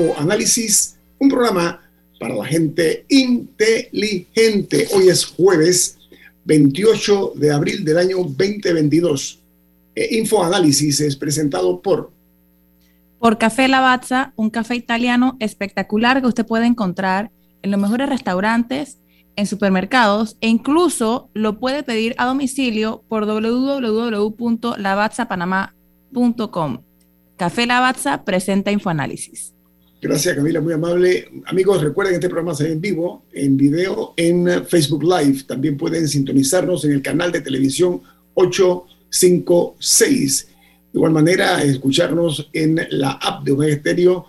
Es Info Análisis, un programa para la gente inteligente. Hoy es jueves 28 de abril del año 2022. Eh, Info Análisis es presentado por... Por Café Lavazza, un café italiano espectacular que usted puede encontrar en los mejores restaurantes, en supermercados e incluso lo puede pedir a domicilio por www.lavazzapanamá.com. Café Lavazza presenta Infoanálisis. Gracias Camila, muy amable. Amigos, recuerden que este programa se en vivo, en video, en Facebook Live. También pueden sintonizarnos en el canal de televisión 856. De igual manera, escucharnos en la app de Omega Stereo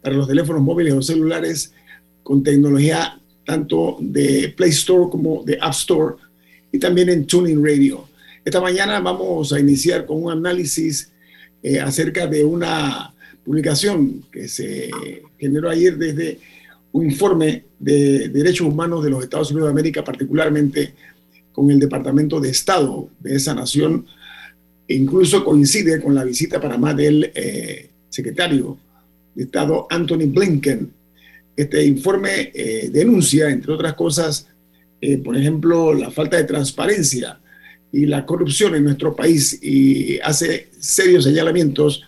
para los teléfonos móviles o celulares con tecnología tanto de Play Store como de App Store y también en Tuning Radio. Esta mañana vamos a iniciar con un análisis eh, acerca de una publicación que se generó ayer desde un informe de derechos humanos de los Estados Unidos de América, particularmente con el Departamento de Estado de esa nación. E incluso coincide con la visita a Panamá del eh, secretario de Estado Anthony Blinken. Este informe eh, denuncia, entre otras cosas, por ejemplo, la falta de transparencia y la corrupción en nuestro país y hace serios señalamientos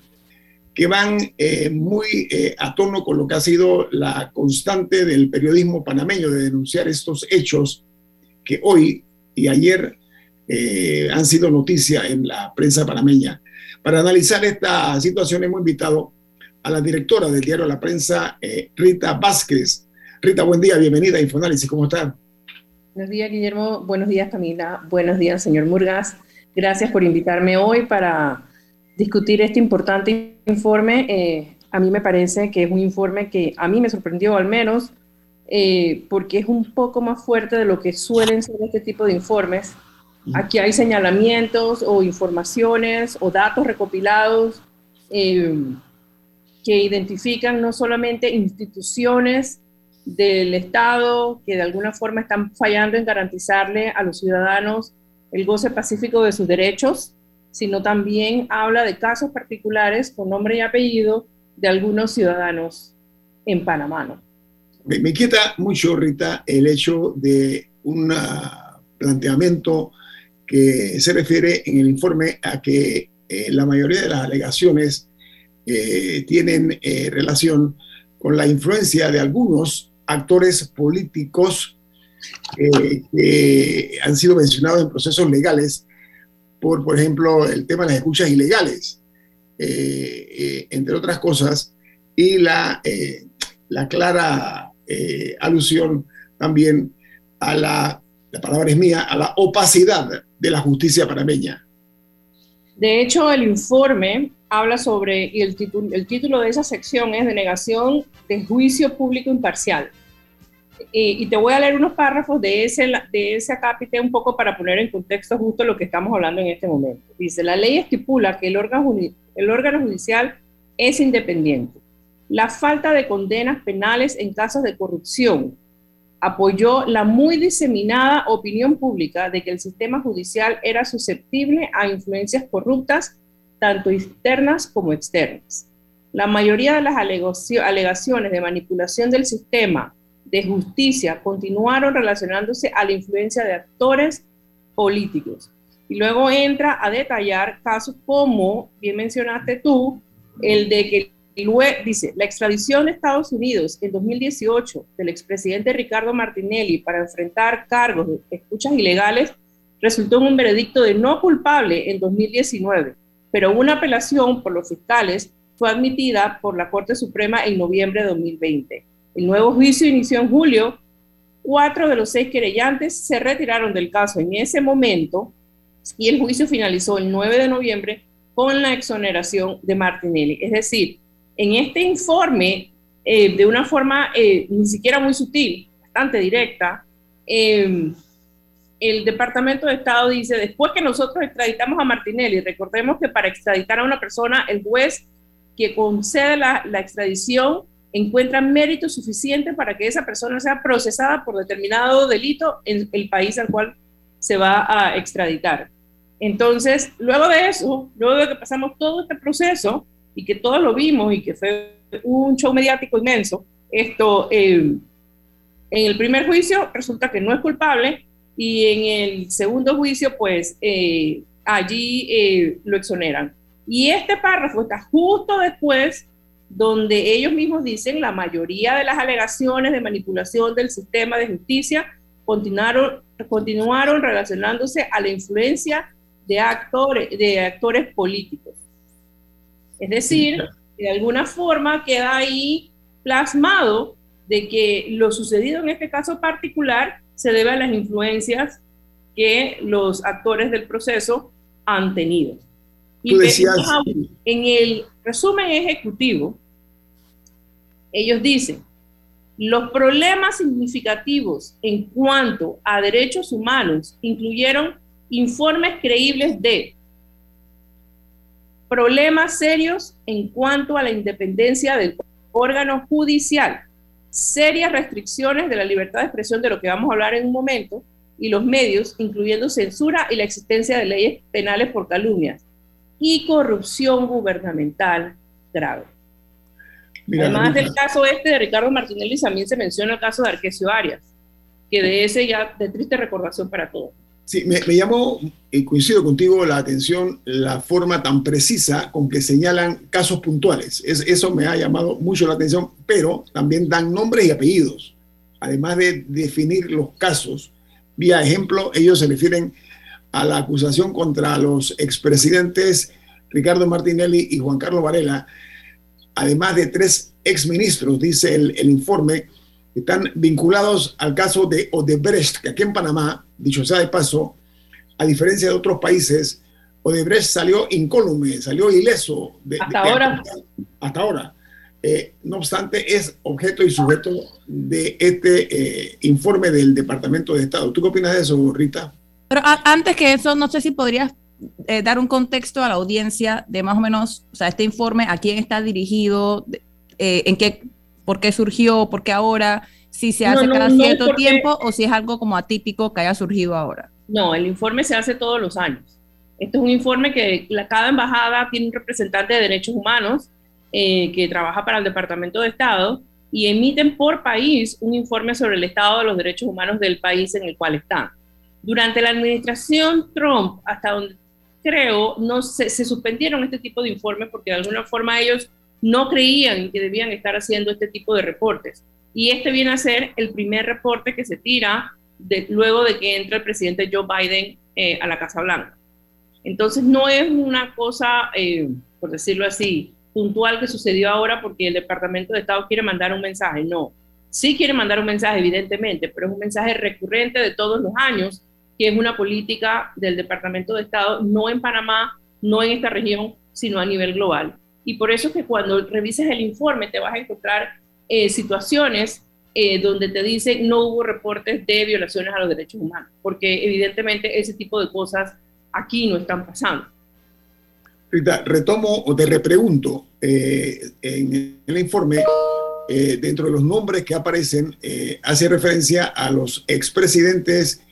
que van eh, muy eh, a tono con lo que ha sido la constante del periodismo panameño de denunciar estos hechos que hoy y ayer eh, han sido noticia en la prensa panameña. Para analizar esta situación hemos invitado a la directora del diario La Prensa, Rita Vázquez. Rita, buen día, bienvenida a Infoanálisis, ¿cómo está? Buenos días, Guillermo. Buenos días, Camila. Buenos días, señor Murgas. Gracias por invitarme hoy para discutir este importante informe. Eh, a mí me parece que es un informe que a mí me sorprendió al menos eh, porque es un poco más fuerte de lo que suelen ser este tipo de informes. Aquí hay señalamientos o informaciones o datos recopilados eh, que identifican no solamente instituciones del Estado que de alguna forma están fallando en garantizarle a los ciudadanos el goce pacífico de sus derechos, sino también habla de casos particulares con nombre y apellido de algunos ciudadanos en Panamá. Me, me inquieta mucho, Rita, el hecho de un planteamiento que se refiere en el informe a que eh, la mayoría de las alegaciones eh, tienen eh, relación con la influencia de algunos actores políticos eh, que han sido mencionados en procesos legales por, por ejemplo, el tema de las escuchas ilegales, eh, eh, entre otras cosas, y la, la clara alusión también a la, la palabra es mía, a la opacidad de la justicia panameña. De hecho, el informe habla sobre, y el, título, el título de esa sección es Denegación de Juicio Público Imparcial. Y te voy a leer unos párrafos de ese, de ese acápite un poco para poner en contexto justo lo que estamos hablando en este momento. Dice, la ley estipula que el órgano, el órgano judicial es independiente. La falta de condenas penales en casos de corrupción apoyó la muy diseminada opinión pública de que el sistema judicial era susceptible a influencias corruptas, tanto internas como externas. La mayoría de las alegaciones de manipulación del sistema de justicia continuaron relacionándose a la influencia de actores políticos. Y luego entra a detallar casos como, bien mencionaste tú, el de que dice, la extradición de Estados Unidos en 2018 del expresidente Ricardo Martinelli para enfrentar cargos de escuchas ilegales resultó en un veredicto de no culpable en 2019, pero una apelación por los fiscales fue admitida por la Corte Suprema en noviembre de 2020. El nuevo juicio inició en julio. Cuatro de los seis querellantes se retiraron del caso en ese momento y el juicio finalizó el 9 de noviembre con la exoneración de Martinelli. Es decir, en este informe, eh, de una forma eh, ni siquiera muy sutil, bastante directa, em, el Departamento de Estado dice, después que nosotros extraditamos a Martinelli, recordemos que para extraditar a una persona, el juez que concede la, la extradición encuentra mérito suficiente para que esa persona sea procesada por determinado delito en el país al cual se va a extraditar. Entonces, luego de eso, luego de que pasamos todo este proceso y que todos lo vimos y que fue un show mediático inmenso, esto, eh, en el primer juicio resulta que no es culpable y en el segundo juicio, pues eh, allí eh, lo exoneran. Y este párrafo está justo después donde ellos mismos dicen la mayoría de las alegaciones de manipulación del sistema de justicia continuaron, continuaron relacionándose a la influencia de actores, de actores políticos. Es decir, de alguna forma queda ahí plasmado de que lo sucedido en este caso particular se debe a las influencias que los actores del proceso han tenido. Y en el resumen ejecutivo, ellos dicen, los problemas significativos en cuanto a derechos humanos incluyeron informes creíbles de problemas serios en cuanto a la independencia del órgano judicial, serias restricciones de la libertad de expresión de lo que vamos a hablar en un momento, y los medios, incluyendo censura y la existencia de leyes penales por calumnias, y corrupción gubernamental grave. Además del caso este de Ricardo Martinelli, también se menciona el caso de Arquesio Arias, que de ese ya de triste recordación para todos. Sí, me, llamó, y coincido contigo, la atención la forma tan precisa con que señalan casos puntuales. Es, eso me ha llamado mucho la atención, pero también dan nombres y apellidos. Además de definir los casos, vía ejemplo, ellos se refieren a la acusación contra los expresidentes Ricardo Martinelli y Juan Carlos Varela, además de tres exministros, dice el, el informe, están vinculados al caso de Odebrecht, que aquí en Panamá, dicho sea de paso, a diferencia de otros países, Odebrecht salió incólume, salió ileso. De, hasta ahora. hasta ahora. Eh, no obstante, es objeto y sujeto de este eh, informe del Departamento de Estado. ¿Tú qué opinas de eso, Rita? Pero antes que eso, no sé si podrías eh, dar un contexto a la audiencia de más o menos, o sea, este informe, a quién está dirigido, en qué por qué surgió, por qué ahora, si se hace cada cierto tiempo o si es algo como atípico que haya surgido ahora. No, el informe se hace todos los años. Este es un informe que cada embajada tiene un representante de derechos humanos eh, que trabaja para el Departamento de Estado y emiten por país un informe sobre el estado de los derechos humanos del país en el cual están. Durante la administración Trump, hasta donde creo, no se, se suspendieron este tipo de informes porque de alguna forma ellos no creían que debían estar haciendo este tipo de reportes. Y este viene a ser el primer reporte que se tira de, luego de que entra el presidente Joe Biden eh, a la Casa Blanca. Entonces no es una cosa, eh, por decirlo así, puntual que sucedió ahora porque el Departamento de Estado quiere mandar un mensaje. No, sí quiere mandar un mensaje, evidentemente, pero es un mensaje recurrente de todos los años, que es una política del Departamento de Estado, no en Panamá, no en esta región, sino a nivel global. Y por eso es que cuando revises el informe te vas a encontrar eh, situaciones eh, donde te dicen no hubo reportes de violaciones a los derechos humanos, porque evidentemente ese tipo de cosas aquí no están pasando. Rita, retomo o te repregunto, eh, en el informe, eh, dentro de los nombres que aparecen, eh, hace referencia a los expresidentes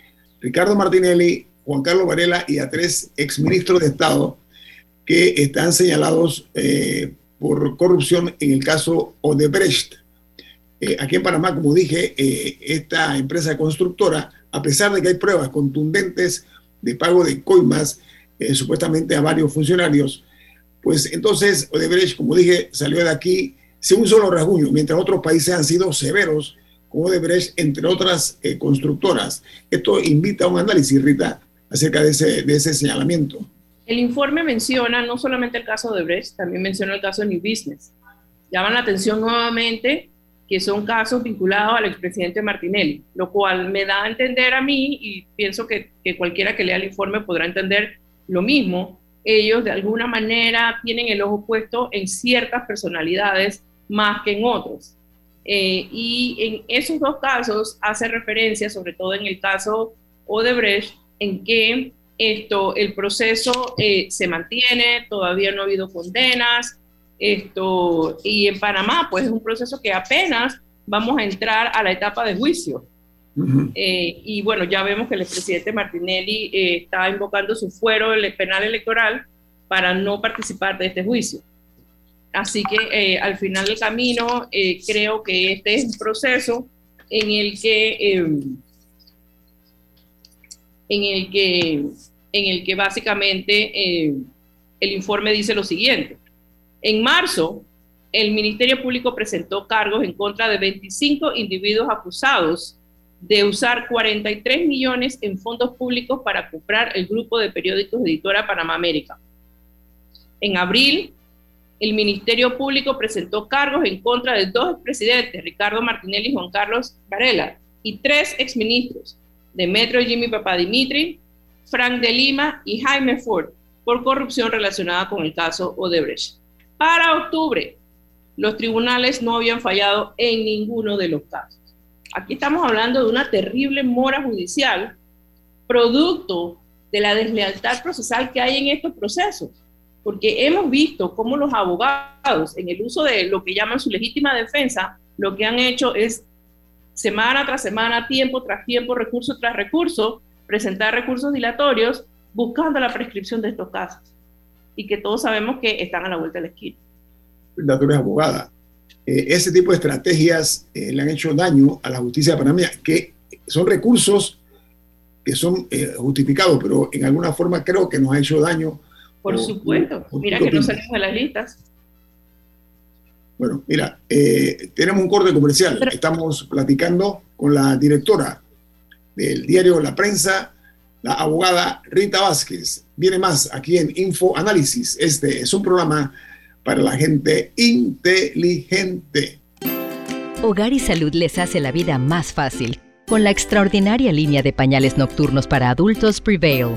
Ricardo Martinelli, Juan Carlos Varela y a tres exministros de Estado que están señalados por corrupción en el caso Odebrecht. aquí en Panamá, como dije, esta empresa constructora, a pesar de que hay pruebas contundentes de pago de coimas, eh, supuestamente a varios funcionarios, pues entonces Odebrecht, como dije, salió de aquí sin un solo rasguño, mientras otros países han sido severos Odebrecht, entre otras eh, constructoras. Esto invita a un análisis, Rita, acerca de ese, de ese señalamiento. El informe menciona no solamente el caso de Odebrecht, también menciona el caso de New Business. Llaman la atención nuevamente que son casos vinculados al expresidente Martinelli, lo cual me da a entender a mí, y pienso que, que cualquiera que lea el informe podrá entender lo mismo, ellos de alguna manera tienen el ojo puesto en ciertas personalidades más que en otros. Eh, y en esos dos casos hace referencia, sobre todo en el caso Odebrecht, en que esto, el proceso eh, se mantiene, todavía no ha habido condenas, esto, y en Panamá, pues es un proceso que apenas vamos a entrar a la etapa de juicio. Eh, y bueno, ya vemos que el expresidente Martinelli eh, está invocando su fuero penal electoral para no participar de este juicio. Así que eh, al final del camino creo que este es un proceso en el que em, en el que en el que básicamente em, el informe dice lo siguiente. En marzo, el Ministerio Público presentó cargos en contra de 25 individuos acusados de usar 43 millones en fondos públicos para comprar el grupo de periódicos Editora Panamá América. En abril, el Ministerio Público presentó cargos en contra de dos expresidentes, Ricardo Martinelli y Juan Carlos Varela, y tres exministros, Demetrio Jimmy Papadimitri, Frank de Lima y Jaime Ford, por corrupción relacionada con el caso Odebrecht. Para octubre, los tribunales no habían fallado en ninguno de los casos. Aquí estamos hablando de una terrible mora judicial, producto de la deslealtad procesal que hay en estos procesos, porque hemos visto cómo los abogados, en el uso de lo que llaman su legítima defensa, lo que han hecho es semana tras semana, tiempo tras tiempo, recurso tras recurso, presentar recursos dilatorios buscando la prescripción de estos casos y que todos sabemos que están a la vuelta de la esquina. La abogada. Eh, ese tipo de estrategias eh, le han hecho daño a la justicia de Panamá, que son recursos que son eh, justificados, pero en alguna forma creo que nos ha hecho daño. Por supuesto, mira que no salimos de las listas. Bueno, mira, tenemos un corte comercial. Estamos platicando con la directora del diario La Prensa, la abogada Rita Vázquez. Viene más aquí en Info Análisis. Este es un programa para la gente inteligente. Hogar y Salud les hace la vida más fácil con la extraordinaria línea de pañales nocturnos para adultos Prevail.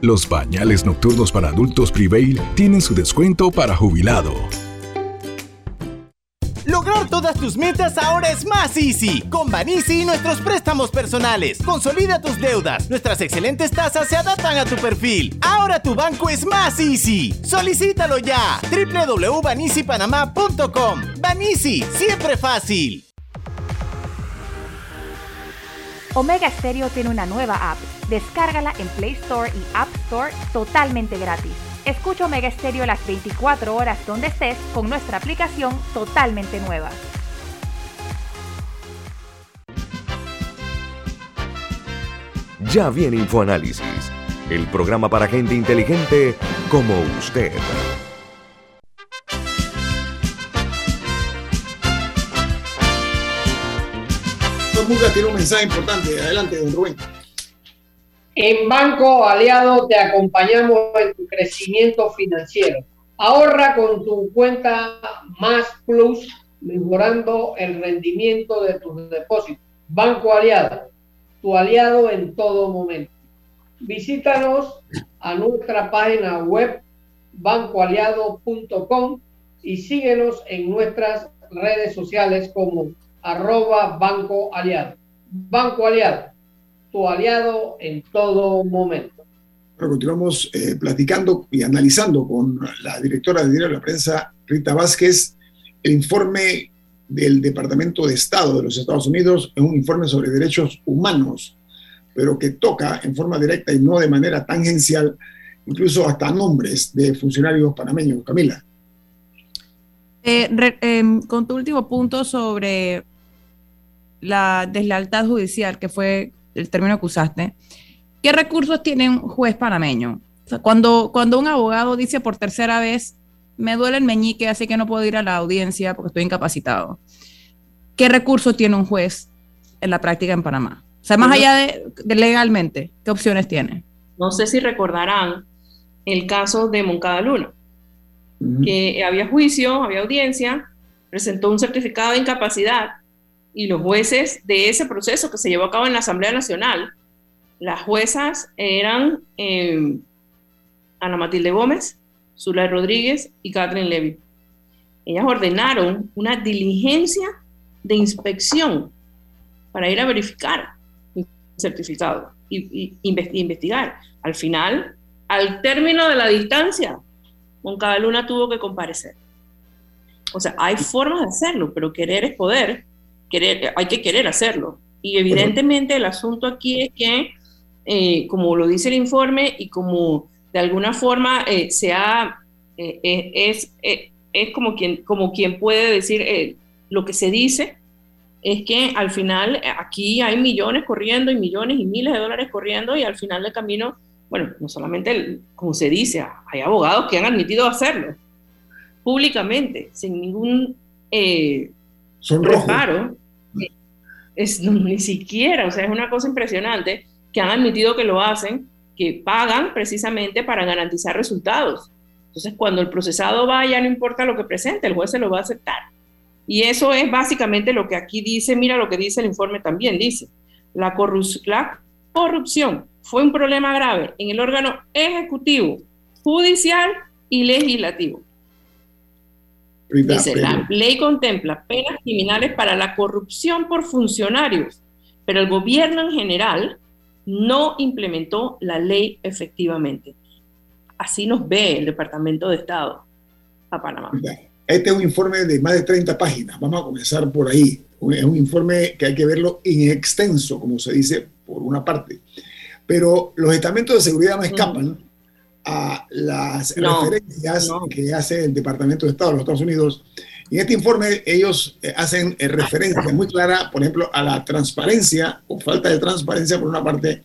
Los pañales nocturnos para adultos Prevail tienen su descuento para jubilado. Lograr todas tus metas ahora es más easy. Con Banisi y nuestros préstamos personales. Consolida tus deudas. Nuestras excelentes tasas se adaptan a tu perfil. Ahora tu banco es más easy. Solicítalo ya. www.banisipanamá.com. Banisi, siempre fácil. Omega Stereo tiene una nueva app. Descárgala en Play Store y App Store totalmente gratis. Escucha Omega Stereo las 24 horas donde estés con nuestra aplicación totalmente nueva. Ya viene InfoAnálisis, el programa para gente inteligente como usted. Tiene un mensaje importante. Adelante, don Rubén. En Banco Aliado te acompañamos en tu crecimiento financiero. Ahorra con tu cuenta Más Plus mejorando el rendimiento de tus depósitos. Banco Aliado, tu aliado en todo momento. Visítanos a nuestra página web bancoaliado.com y síguenos en nuestras redes sociales como arroba Banco Aliado. Banco Aliado, tu aliado en todo momento. Bueno, continuamos eh, platicando y analizando con la directora de Diario de la Prensa, Rita Vázquez, el informe del Departamento de Estado de los Estados Unidos es un informe sobre derechos humanos, pero que toca en forma directa y no de manera tangencial, incluso hasta nombres de funcionarios panameños. Camila. Eh, em, con tu último punto sobre la deslealtad judicial, que fue el término que usaste, ¿qué recursos tiene un juez panameño? cuando, cuando un abogado dice por tercera vez, me duele el meñique, así que no puedo ir a la audiencia porque estoy incapacitado. ¿Qué recursos tiene un juez en la práctica en Panamá? O sea, más allá de, legalmente, ¿qué opciones tiene? No sé si recordarán el caso de Moncada Luna, que había juicio, había audiencia, presentó un certificado de incapacidad y los jueces de ese proceso que se llevó a cabo en la Asamblea Nacional, las juezas eran eh, Ana Matilde Gómez, Zulay Rodríguez y Catherine Levy. Ellas ordenaron una diligencia de inspección para ir a verificar el certificado y, investigar. Al final, al término de la distancia, cada Luna tuvo que comparecer. O sea, hay formas de hacerlo, pero querer es poder. Querer, hay que querer hacerlo. Y evidentemente el asunto aquí es que, eh, como lo dice el informe y como de alguna forma eh, sea, eh, eh, es, es como, quien, como quien puede decir lo que se dice, es que al final aquí hay millones corriendo y millones y miles de dólares corriendo y al final del camino, bueno, no solamente, como se dice, hay abogados que han admitido hacerlo públicamente, sin ningún Son reparo. Es, ni siquiera, o sea, es una cosa impresionante que han admitido que lo hacen que pagan precisamente para garantizar resultados. Entonces, cuando el procesado va, ya no importa lo que presente, el juez se lo va a aceptar. Y eso es básicamente lo que aquí dice, mira lo que dice el informe también, dice, la, la corrupción fue un problema grave en el órgano ejecutivo, judicial y legislativo. Dice, la ley contempla penas criminales para la corrupción por funcionarios, pero el gobierno en general no implementó la ley efectivamente. Así nos ve el Departamento de Estado a Panamá. Este es un informe de más de 30 páginas. Vamos a comenzar por ahí. Es un informe que hay que verlo en extenso, como se dice, por una parte. Pero los estamentos de seguridad no escapan a las referencias que hace el Departamento de Estado de los Estados Unidos. Y en este informe ellos eh, hacen eh, referencia muy clara, por ejemplo, a la transparencia o falta de transparencia por una parte.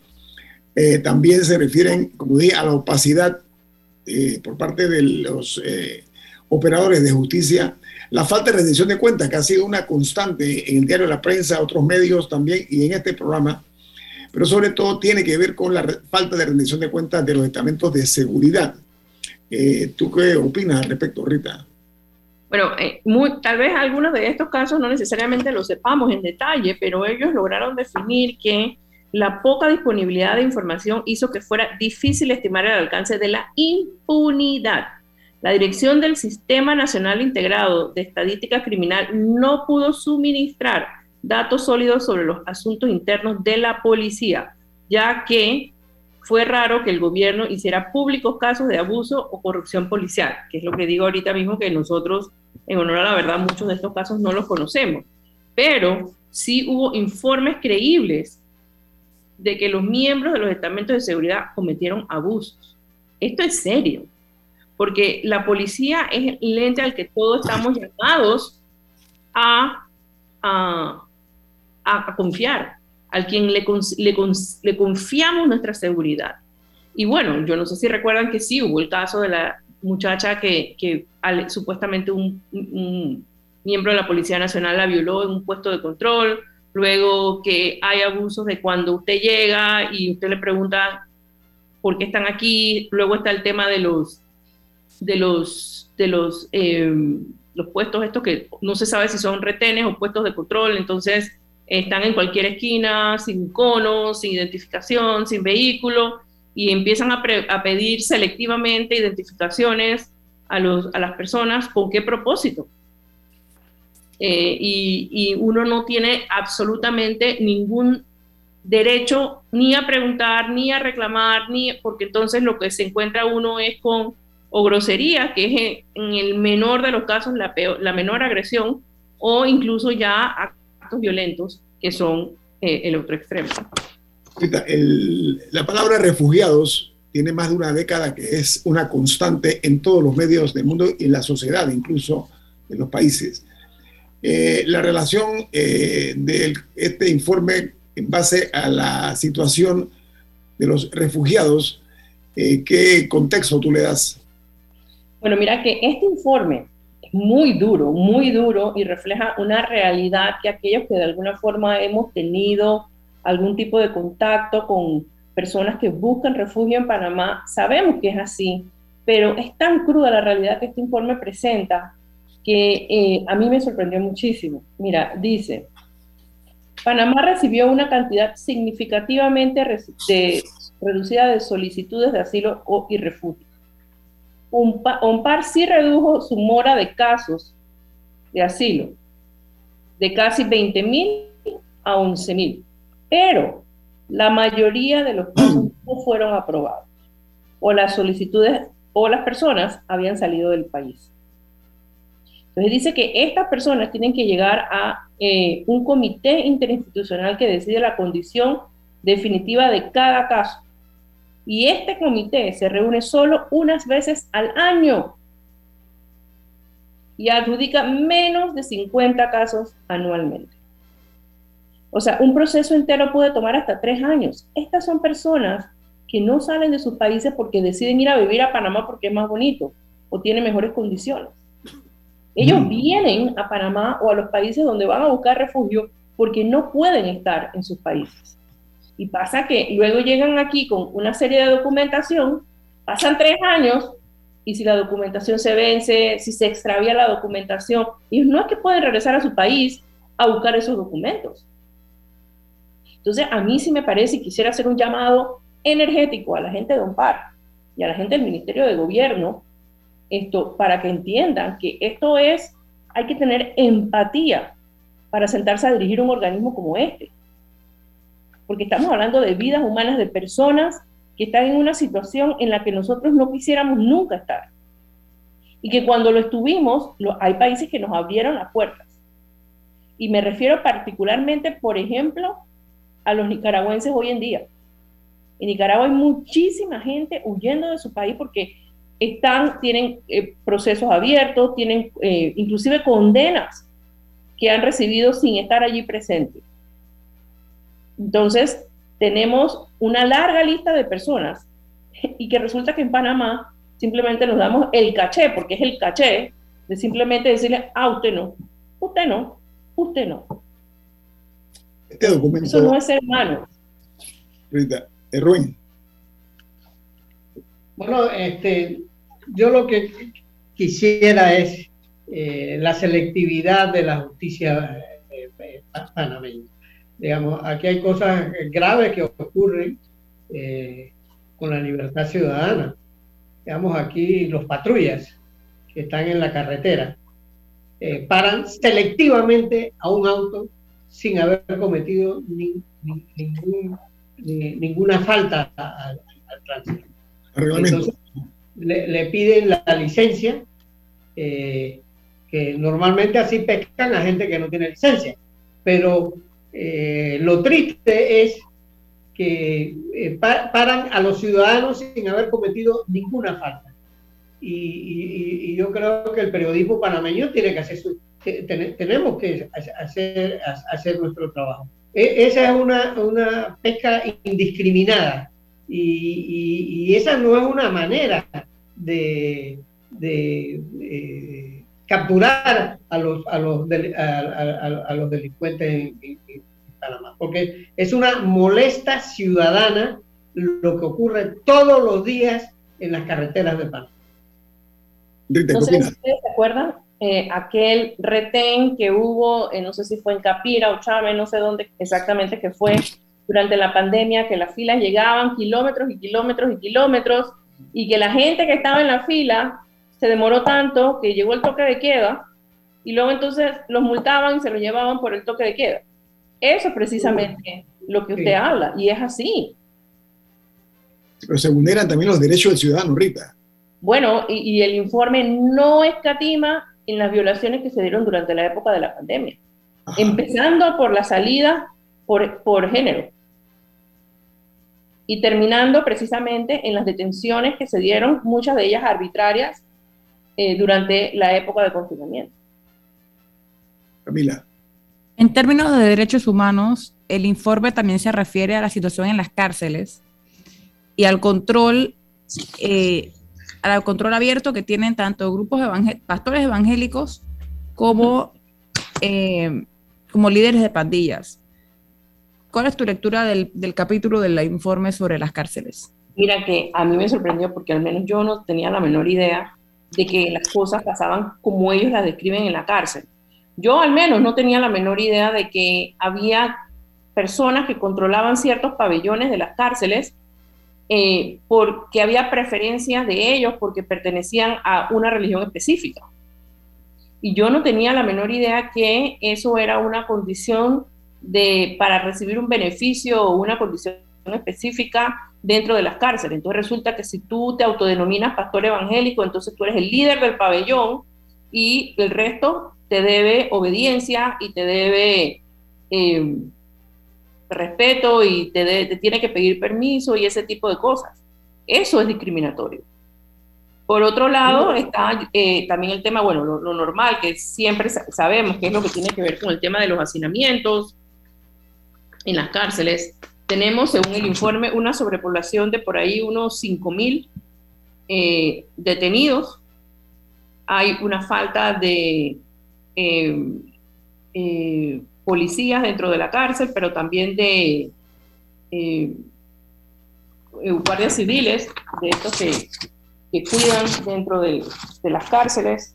Eh, también se refieren, como dije, a la opacidad por parte de los operadores de justicia, la falta de rendición de cuentas, que ha sido una constante en el diario de la prensa, otros medios también y en este programa, pero sobre todo tiene que ver con la falta de rendición de cuentas de los estamentos de seguridad. ¿Tú qué opinas al respecto, Rita? Bueno, eh, tal vez algunos de estos casos no necesariamente los sepamos en detalle, pero ellos lograron definir que la poca disponibilidad de información hizo que fuera difícil estimar el alcance de la impunidad. La dirección del Sistema Nacional Integrado de Estadística Criminal no pudo suministrar datos sólidos sobre los asuntos internos de la policía, ya que fue raro que el gobierno hiciera públicos casos de abuso o corrupción policial, que es lo que digo ahorita mismo que nosotros, en honor a la verdad, muchos de estos casos no los conocemos. Pero sí hubo informes creíbles de que los miembros de los estamentos de seguridad cometieron abusos. Esto es serio, porque la policía es el ente al que todos estamos llamados a, a, a confiar al quien le, le, confiamos nuestra seguridad. Y bueno, yo no sé si recuerdan que sí, hubo el caso de la muchacha que, que supuestamente un, miembro de la Policía Nacional la violó en un puesto de control, luego que hay abusos de cuando usted llega y usted le pregunta por qué están aquí, luego está el tema de los, de los, de los, eh, los puestos estos que no se sabe si son retenes o puestos de control, entonces están en cualquier esquina, sin conos, sin identificación, sin vehículo, y empiezan a, pedir selectivamente identificaciones a, los, a, las personas con qué propósito. Eh, y, y, uno no tiene absolutamente ningún derecho ni a preguntar, ni a reclamar, ni porque entonces lo que se encuentra uno es con o grosería, que es en, el menor de los casos la, la menor agresión, o incluso ya actos violentos, que son eh, el otro extremo. la palabra refugiados tiene más de una década que es una constante en todos los medios del mundo y en la sociedad, incluso en los países. Eh, la relación eh, de este informe en base a la situación de los refugiados, ¿qué contexto tú le das? Bueno, mira que este informe muy duro, muy duro y refleja una realidad que aquellos que de alguna forma hemos tenido algún tipo de contacto con personas que buscan refugio en Panamá, sabemos que es así, pero es tan cruda la realidad que este informe presenta que eh, a mí me sorprendió muchísimo. Mira, dice, Panamá recibió una cantidad significativamente reducida de solicitudes de asilo y refugio par sí redujo su mora de casos de asilo de casi 20.000 a 11.000, pero la mayoría de los casos no fueron aprobados o las solicitudes o las personas habían salido del país. Entonces dice que estas personas tienen que llegar a eh, un comité interinstitucional que decide la condición definitiva de cada caso y este comité se reúne solo unas veces al año y adjudica menos de 50 casos anualmente. O sea, un proceso entero puede tomar hasta tres años. Estas son personas que no salen de sus países porque deciden ir a vivir a Panamá porque es más bonito o tiene mejores condiciones. Ellos mm. vienen a Panamá o a los países donde van a buscar refugio porque no pueden estar en sus países. Y pasa que luego llegan aquí con una serie de documentación, pasan tres años y si la documentación se vence, si se extravía la documentación, ellos no es que pueden regresar a su país a buscar esos documentos. Entonces, a mí sí me parece y quisiera hacer un llamado energético a la gente de OMPAR y a la gente del Ministerio de Gobierno, esto, para que entiendan que esto es, hay que tener empatía para sentarse a dirigir un organismo como este porque estamos hablando de vidas humanas de personas que están en una situación en la que nosotros no quisiéramos nunca estar. Y que cuando lo estuvimos, hay países que nos abrieron las puertas. Y me refiero particularmente, por ejemplo, a los nicaragüenses hoy en día. En Nicaragua hay muchísima gente huyendo de su país porque están, tienen eh, procesos abiertos, tienen eh, inclusive condenas que han recibido sin estar allí presentes. Entonces, tenemos una larga lista de personas y que resulta que en Panamá simplemente nos damos el caché, porque es el caché de simplemente decirle, ah, usted no, usted no, usted no. Este documento. Eso no es ser humano. Rita, Erwin. Bueno, este, yo lo que quisiera es eh, la selectividad de la justicia eh, eh, panameña. Digamos, aquí hay cosas graves que ocurren eh, con la libertad ciudadana. Digamos, aquí los patrullas que están en la carretera eh, paran selectivamente a un auto sin haber cometido ninguna falta al, tránsito. Entonces, le, piden la, licencia, eh, que normalmente así pescan a gente que no tiene licencia, pero eh, lo triste es que eh, paran a los ciudadanos sin haber cometido ninguna falta. Y, yo creo que el periodismo panameño tiene que hacer su, tenemos que hacer, hacer nuestro trabajo. E, esa es una, una pesca indiscriminada y, esa no es una manera de, de capturar a los, a los, a, los delincuentes en, Panamá, porque es una molesta ciudadana lo que ocurre todos los días en las carreteras de Panamá. No sé si ustedes se acuerdan, eh, aquel retén que hubo, no sé si fue en Capira o Chame, no sé dónde exactamente que fue, durante la pandemia, que las filas llegaban kilómetros y kilómetros y kilómetros, y que la gente que estaba en la fila se demoró tanto que llegó el toque de queda, y luego entonces los multaban y se los llevaban por el toque de queda. Eso es precisamente lo que usted habla, y es así. Pero se vulneran también los derechos del ciudadano, Rita. Bueno, y, el informe no escatima en las violaciones que se dieron durante la época de la pandemia, empezando por la salida por, por género y terminando precisamente en las detenciones que se dieron, muchas de ellas arbitrarias, eh, durante la época de confinamiento. Camila. En términos de derechos humanos, el informe también se refiere a la situación en las cárceles y al control, eh, al control abierto que tienen tanto grupos de pastores evangélicos como, eh, como líderes de pandillas. ¿Cuál es tu lectura del, del capítulo del informe sobre las cárceles? Mira que a mí me sorprendió porque al menos yo no tenía la menor idea de que las cosas pasaban como ellos las describen en la cárcel. Yo al menos no tenía la menor idea de que había personas que controlaban ciertos pabellones de las cárceles eh, porque había preferencias de ellos porque pertenecían a una religión específica. Y yo no tenía la menor idea que eso era una condición de, para recibir un beneficio o una condición específica dentro de las cárceles. Entonces resulta que si tú te autodenominas pastor evangélico, entonces tú eres el líder del pabellón y el resto te debe obediencia y te debe eh, respeto y te, tiene que pedir permiso y ese tipo de cosas. Eso es discriminatorio. Por otro lado, está eh, también el tema, bueno, lo, normal, que siempre sabemos que es lo que tiene que ver con el tema de los hacinamientos, en las cárceles. Tenemos, según el informe, una sobrepoblación de por ahí unos 5.000 eh, detenidos. Hay una falta de eh, eh, policías dentro de la cárcel, pero también de guardias civiles, de estos que, que cuidan dentro de, de las cárceles.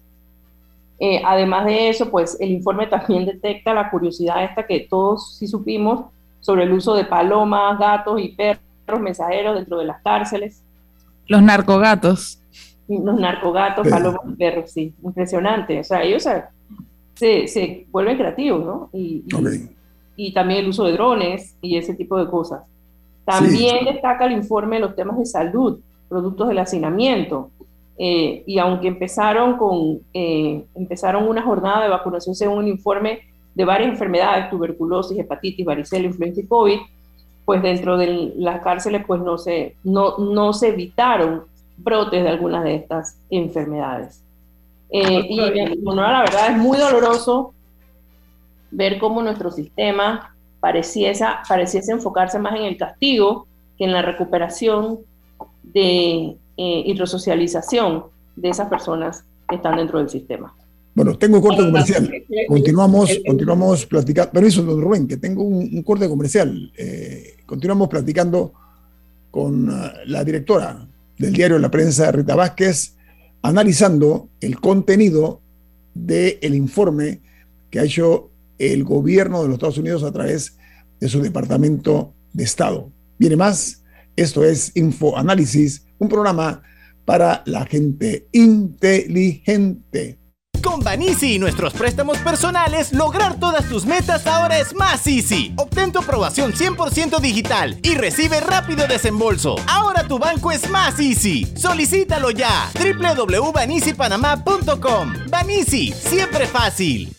además de eso, pues el informe también detecta la curiosidad esta que todos sí supimos sobre el uso de palomas, gatos y perros mensajeros dentro de las cárceles. Los narcogatos. Los narcogatos, palomas y perros, sí, impresionante. O sea, ellos se, se vuelven creativos, ¿no? Y, y, también el uso de drones y ese tipo de cosas. También destaca el informe los temas de salud, productos del hacinamiento. Eh, y aunque empezaron con eh, empezaron una jornada de vacunación según un informe de varias enfermedades, tuberculosis, hepatitis, varicela, influenza y COVID, pues dentro de las cárceles pues no se, no, no se evitaron brotes de algunas de estas enfermedades. Eh, y bueno, la verdad es muy doloroso ver cómo nuestro sistema pareciese, pareciese enfocarse más en el castigo que en la recuperación de, eh, y resocialización de esas personas que están dentro del sistema. Bueno, tengo un corte comercial. Continuamos, continuamos platicando. Permiso, don Rubén, que tengo un, corte comercial. Eh, continuamos platicando con uh, la directora del diario La Prensa, Rita Vázquez, analizando el contenido del informe que ha hecho el gobierno de los Estados Unidos a través de su Departamento de Estado. Viene más. Esto es Info Análisis, un programa para la gente inteligente. Con Banisi y nuestros préstamos personales, lograr todas tus metas ahora es más easy. Obtén tu aprobación 100% digital y recibe rápido desembolso. Ahora tu banco es más easy. Solicítalo ya. www.banisipanamá.com. Banisi, siempre fácil.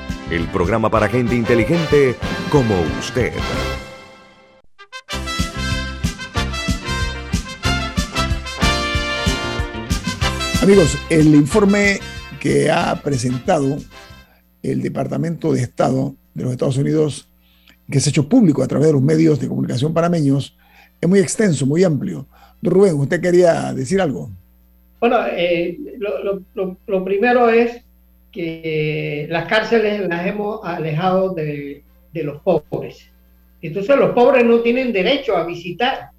el programa para gente inteligente como usted. Amigos, el informe que ha presentado el Departamento de Estado de los Estados Unidos, que se ha hecho público a través de los medios de comunicación panameños, es muy extenso, muy amplio. Rubén, ¿usted quería decir algo? Bueno, eh, lo, primero es que las cárceles las hemos alejado de, los pobres. Entonces los pobres no tienen derecho a visitar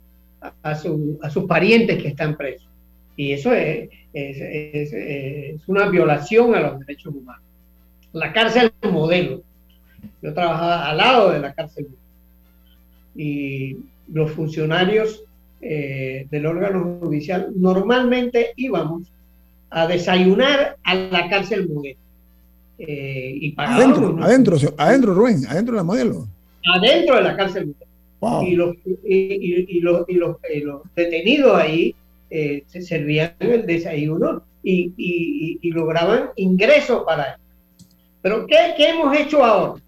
a sus parientes que están presos. Y eso es, es, una violación a los derechos humanos. La cárcel modelo. Yo trabajaba al lado de la cárcel y los funcionarios eh, del órgano judicial normalmente íbamos a desayunar a la cárcel modelo. Eh, y adentro, adentro, adentro, Rubén, adentro de la modelo. Adentro de la cárcel modelo. Y, los, y, los, y los, eh, los detenidos ahí eh, se servían el desayuno y, y, lograban ingresos para ellos. Pero ¿qué, ¿qué, hemos hecho ahora?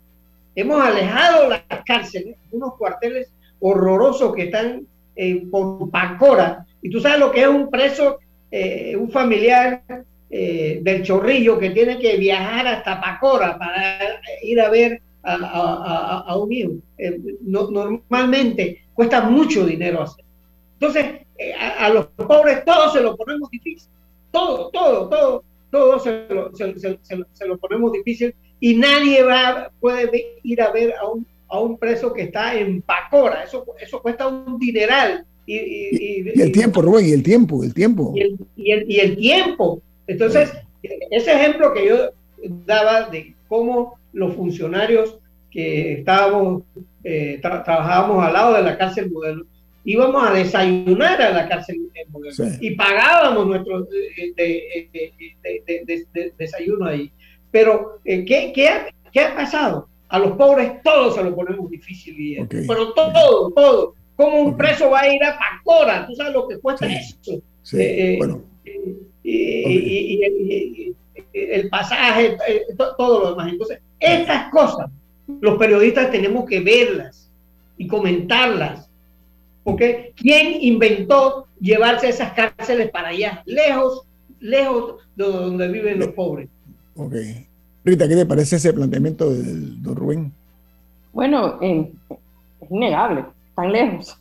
Hemos alejado las cárceles, unos cuarteles horrorosos que están eh, por Pacora. Y tú sabes lo que es un preso, eh, un familiar del chorrillo que tiene que viajar hasta Pacora para ir a ver a, a, un hijo. No, normalmente cuesta mucho dinero hacer. Entonces, eh, a, los pobres todo se lo ponemos difícil. Todo, todo, todo, todo se lo, se, lo ponemos difícil y nadie va, puede ir a ver a un, a un preso que está en Pacora. Eso, eso cuesta un dineral. Y, el tiempo, Rubén, y el tiempo, el tiempo. Y el, y el, tiempo. Entonces, ese ejemplo que yo daba de cómo los funcionarios que estábamos, eh, trabajábamos al lado de la cárcel modelo, íbamos a desayunar a la cárcel y pagábamos nuestro desayuno ahí. Pero, eh, ¿qué, qué, ha, ¿qué, ha, pasado? A los pobres todos se lo ponemos difícil, y pero todo, todo. ¿Cómo un preso va a ir a Pacora? ¿Tú sabes lo que cuesta eso? Eh, eh, y, el pasaje, todo lo demás. Entonces, estas cosas, los periodistas tenemos que verlas y comentarlas porque ¿Quién inventó llevarse esas cárceles para allá, lejos, lejos de donde viven los pobres? Ok. Rita, ¿qué te parece ese planteamiento del don Rubén? Bueno, eh, es innegable, están lejos.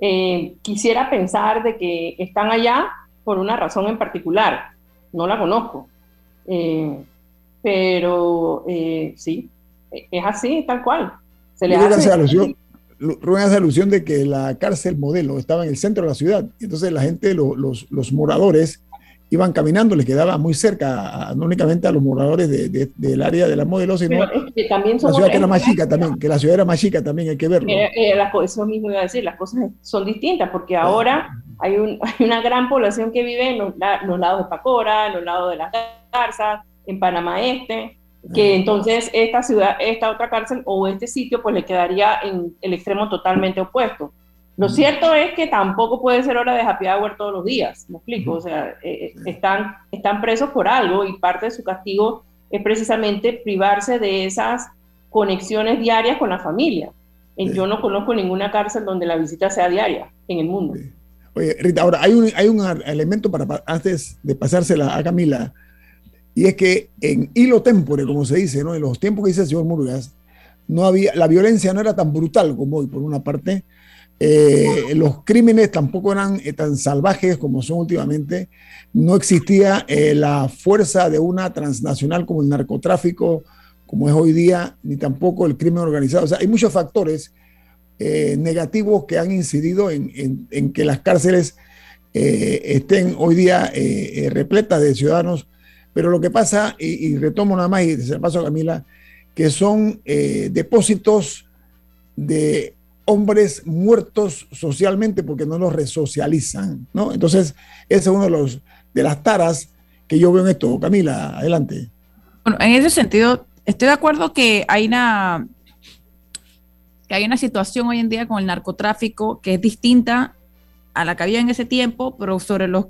Eh, quisiera pensar de que están allá por una razón en particular. No la conozco. Eh, pero sí, es así, tal cual. Se le hace, Rubén hace alusión de que la cárcel modelo estaba en el centro de la ciudad. Entonces la gente, los, los, moradores, iban caminando, les quedaba muy cerca, no únicamente a los moradores del área de la modelo, sino que también la ciudad que era más chica también, que la ciudad era más chica también, hay que verlo. Eh, eh, eso mismo iba a decir, las cosas son distintas, porque ahora hay, un, hay una gran población que vive en los, los, lados de Pacora, en los lados de las Garzas, en Panamá Este, que entonces esta ciudad, esta otra cárcel o este sitio pues le quedaría en el extremo totalmente opuesto. Lo cierto es que tampoco puede ser hora de happy hour todos los días, me explico, o sea, eh, eh, están, están presos por algo y parte de su castigo es precisamente privarse de esas conexiones diarias con la familia. Yo no conozco ninguna cárcel donde la visita sea diaria en el mundo. Oye, Rita, ahora hay un, hay un elemento para, antes de pasársela a Camila, y es que en hilo tempore, como se dice, ¿no? en los tiempos que dice el señor Murgas, no había, la violencia no era tan brutal como hoy, por una parte. Eh, los crímenes tampoco eran eh, tan salvajes como son últimamente. No existía eh, la fuerza de una transnacional como el narcotráfico, como es hoy día, ni tampoco el crimen organizado. O sea, hay muchos factores negativos que han incidido en, que las cárceles estén hoy día repletas de ciudadanos pero lo que pasa, y, retomo nada más y se paso a Camila, que son depósitos de hombres muertos socialmente porque no los resocializan, ¿no? Entonces, ese es uno de, los, las taras que yo veo en esto. Camila, adelante. Bueno, en ese sentido, estoy de acuerdo que hay una que hay una situación hoy en día con el narcotráfico que es distinta a la que había en ese tiempo, pero sobre los,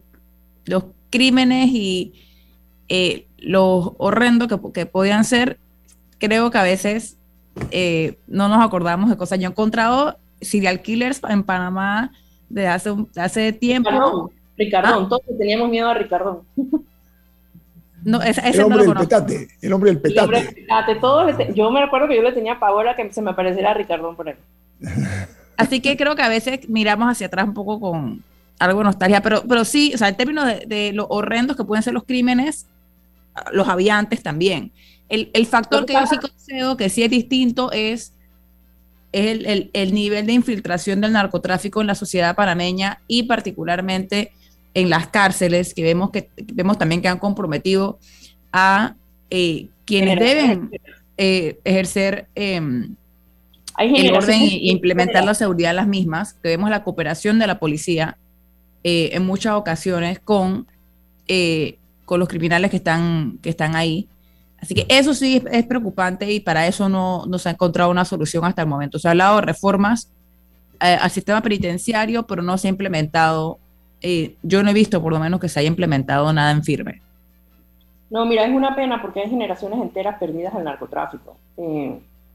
los crímenes y eh, los horrendos que, que, podían ser, creo que a veces eh, no nos acordamos de cosas. Yo he encontrado serial killers en Panamá de hace, hace tiempo. Ricardón, ¿Ah? todos teníamos miedo a Ricardón. No, ese, el hombre del petate, el hombre del petate. Todos yo me recuerdo que yo le tenía pavor a que se me apareciera Ricardón por ahí. Así que creo que a veces miramos hacia atrás un poco con algo de nostalgia, pero, pero sí, o sea, en términos de, de lo horrendos que pueden ser los crímenes, los había antes también. El, el factor que yo sí concedo que sí es distinto es, el, el, el, nivel de infiltración del narcotráfico en la sociedad panameña y particularmente en las cárceles, que vemos, que, vemos también que han comprometido a eh, quienes deben eh, ejercer eh, el orden e implementar la seguridad en las mismas, que vemos la cooperación de la policía eh, en muchas ocasiones con, eh, con los criminales que están, que están ahí. Así que eso sí es, preocupante y para eso no, no, se ha encontrado una solución hasta el momento. Se ha hablado de reformas eh, al sistema penitenciario, pero no se ha implementado, yo no he visto por lo menos que se haya implementado nada en firme. No, mira, es una pena porque hay generaciones enteras perdidas al narcotráfico.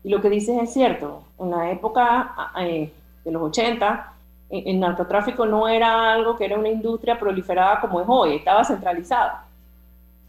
Y lo que dices es cierto. En la época eh, de los 80, eh, el narcotráfico no era algo que era una industria proliferada como es hoy, estaba centralizada.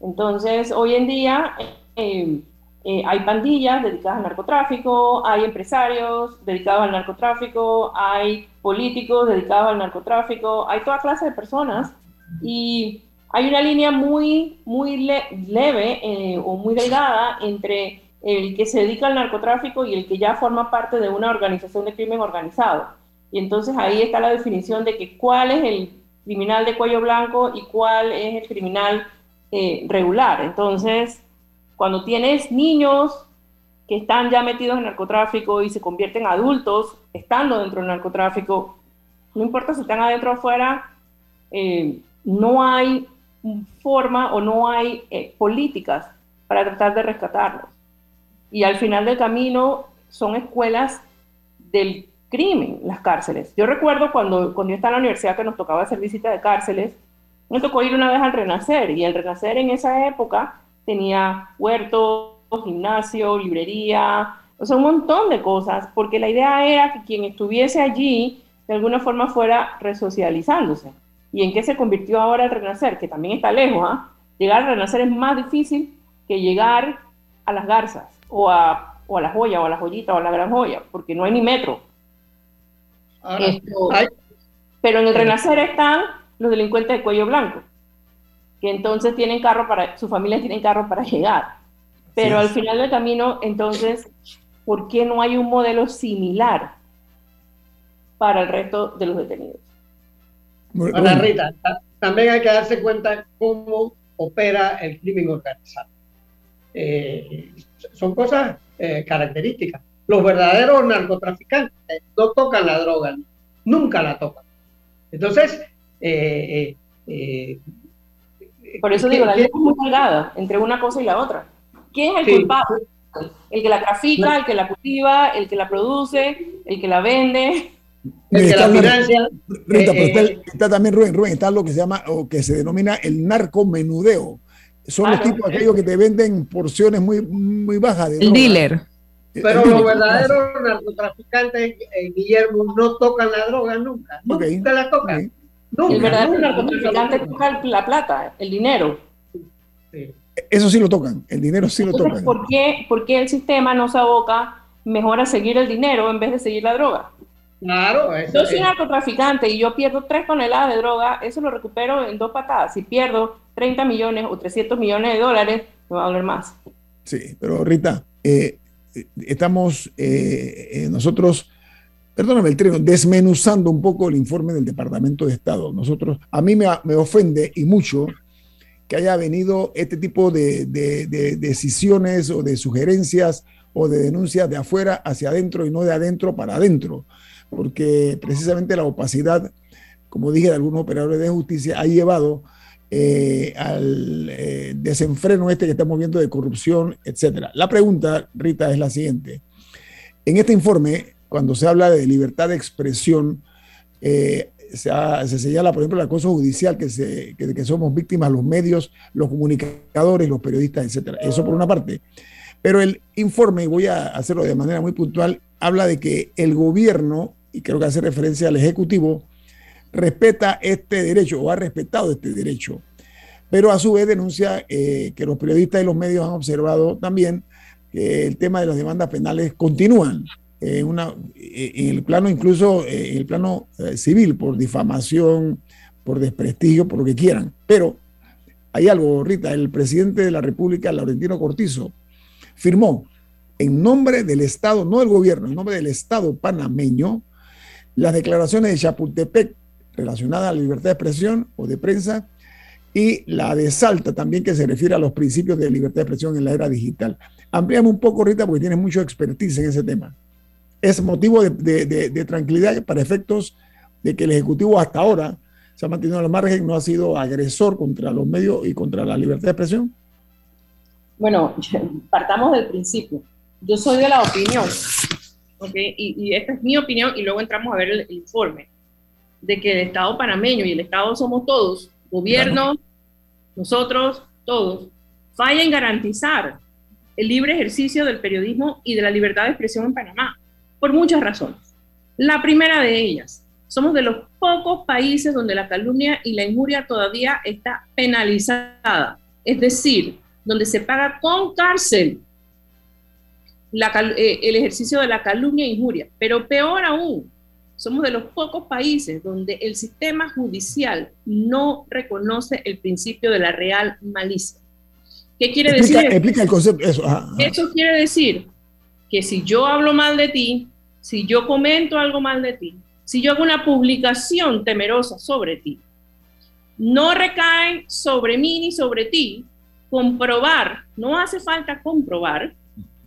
Entonces, hoy en día eh, hay pandillas dedicadas al narcotráfico, hay empresarios dedicados al narcotráfico, hay políticos dedicados al narcotráfico, hay toda clase de personas y hay una línea muy, muy leve o muy delgada entre el que se dedica al narcotráfico y el que ya forma parte de una organización de crimen organizado. Y entonces ahí está la definición de que cuál es el criminal de cuello blanco y cuál es el criminal eh, regular. Entonces, cuando tienes niños que están ya metidos en narcotráfico y se convierten adultos estando dentro del narcotráfico, no importa si están adentro o afuera, eh, no hay forma o no hay eh, políticas para tratar de rescatarlos y al final del camino son escuelas del crimen, las cárceles. Yo recuerdo cuando, cuando yo estaba en la universidad que nos tocaba hacer visitas de cárceles, me tocó ir una vez al Renacer y el Renacer en esa época tenía huertos, gimnasio, librería, o sea, un montón de cosas, porque la idea era que quien estuviese allí de alguna forma fuera resocializándose. ¿Y en qué se convirtió ahora el Renacer? Que también está lejos, ¿ah? Llegar al Renacer es más difícil que llegar a las garzas o a, o a la joya, o a la joyita, o a la gran joya, porque no hay ni metro. pero en el Renacer están los delincuentes de cuello blanco, que entonces tienen carro para, su familia tienen carro para llegar. Pero al final del camino, entonces, ¿por qué no hay un modelo similar para el resto de los detenidos? Ana Rita, también hay que darse cuenta cómo opera el crimen organizado. Eh, son cosas eh, características. Los verdaderos narcotraficantes no tocan la droga, nunca la tocan. Entonces, eh, eh, por eso digo, la línea es muy delgada entre una cosa y la otra. ¿Quién es el culpable? El que la trafica, el que la cultiva, el que la produce, el que la vende. El que la financia. Rita, pero está, también Rubén, Rubén, está lo que se llama o que se denomina el narcomenudeo son los tipos aquellos que te venden porciones muy, muy bajas. De el dealer. Pero los verdaderos narcotraficantes, eh, Guillermo, no tocan la droga nunca. Nunca la tocan. El verdadero narcotraficante toca la plata, el dinero. Eso sí lo tocan, el dinero sí lo tocan. ¿por qué, ¿Por qué el sistema no se aboca mejor a seguir el dinero en vez de seguir la droga? Claro, yo soy narcotraficante y yo pierdo tres toneladas de droga, eso lo recupero en dos patadas. Si pierdo 30 millones o 300 millones de dólares, me va a doler más. Sí, pero Rita, eh, estamos eh, eh, nosotros, perdóname el treno, desmenuzando un poco el informe del Departamento de Estado. Nosotros, a mí me, ofende y mucho que haya venido este tipo de decisiones o de sugerencias o de denuncias de afuera hacia adentro y no de adentro para adentro porque precisamente la opacidad, como dije, de algunos operadores de justicia ha llevado eh, al eh, desenfreno este que estamos viendo de corrupción, etcétera. La pregunta, Rita, es la siguiente. En este informe cuando se habla de libertad de expresión, eh, se, señala, por ejemplo, el acoso judicial, que, que, somos víctimas los medios, los comunicadores, los periodistas, etc. Eso por una parte. Pero el informe, y voy a hacerlo de manera muy puntual, habla de que el gobierno, y creo que hace referencia al Ejecutivo, respeta este derecho o ha respetado este derecho. Pero a su vez denuncia eh, que los periodistas y los medios han observado también que el tema de las demandas penales continúan en, una, en el plano incluso en el plano eh, civil, por difamación, por desprestigio, por lo que quieran. Pero hay algo, Rita, el presidente de la República, Laurentino Cortizo, firmó en nombre del Estado, no del gobierno, en nombre del Estado panameño, las declaraciones de Chapultepec relacionadas a la libertad de expresión o de prensa y la de Salta también que se refiere a los principios de libertad de expresión en la era digital. Ampliamos un poco, Rita, porque tienes mucho expertise en ese tema es motivo de, tranquilidad para efectos de que el Ejecutivo hasta ahora se ha mantenido al margen, no ha sido agresor contra los medios y contra la libertad de expresión? Bueno, partamos del principio. Yo soy de la opinión, y, esta es mi opinión, y luego entramos a ver el, informe, de que el Estado panameño y el Estado somos todos, gobierno, nosotros, todos, falla en garantizar el libre ejercicio del periodismo y de la libertad de expresión en Panamá por muchas razones. La primera de ellas, somos de los pocos países donde la calumnia y la injuria todavía está penalizada, es decir, donde se paga con cárcel eh, el ejercicio de la calumnia e injuria. Pero peor aún, somos de los pocos países donde el sistema judicial no reconoce el principio de la real malicia. ¿Qué quiere decir? Explica el concepto. Eso, eso quiere decir que si yo hablo mal de ti, si yo comento algo mal de ti, si yo hago una publicación temerosa sobre ti, no recae sobre mí ni sobre ti comprobar, no hace falta comprobar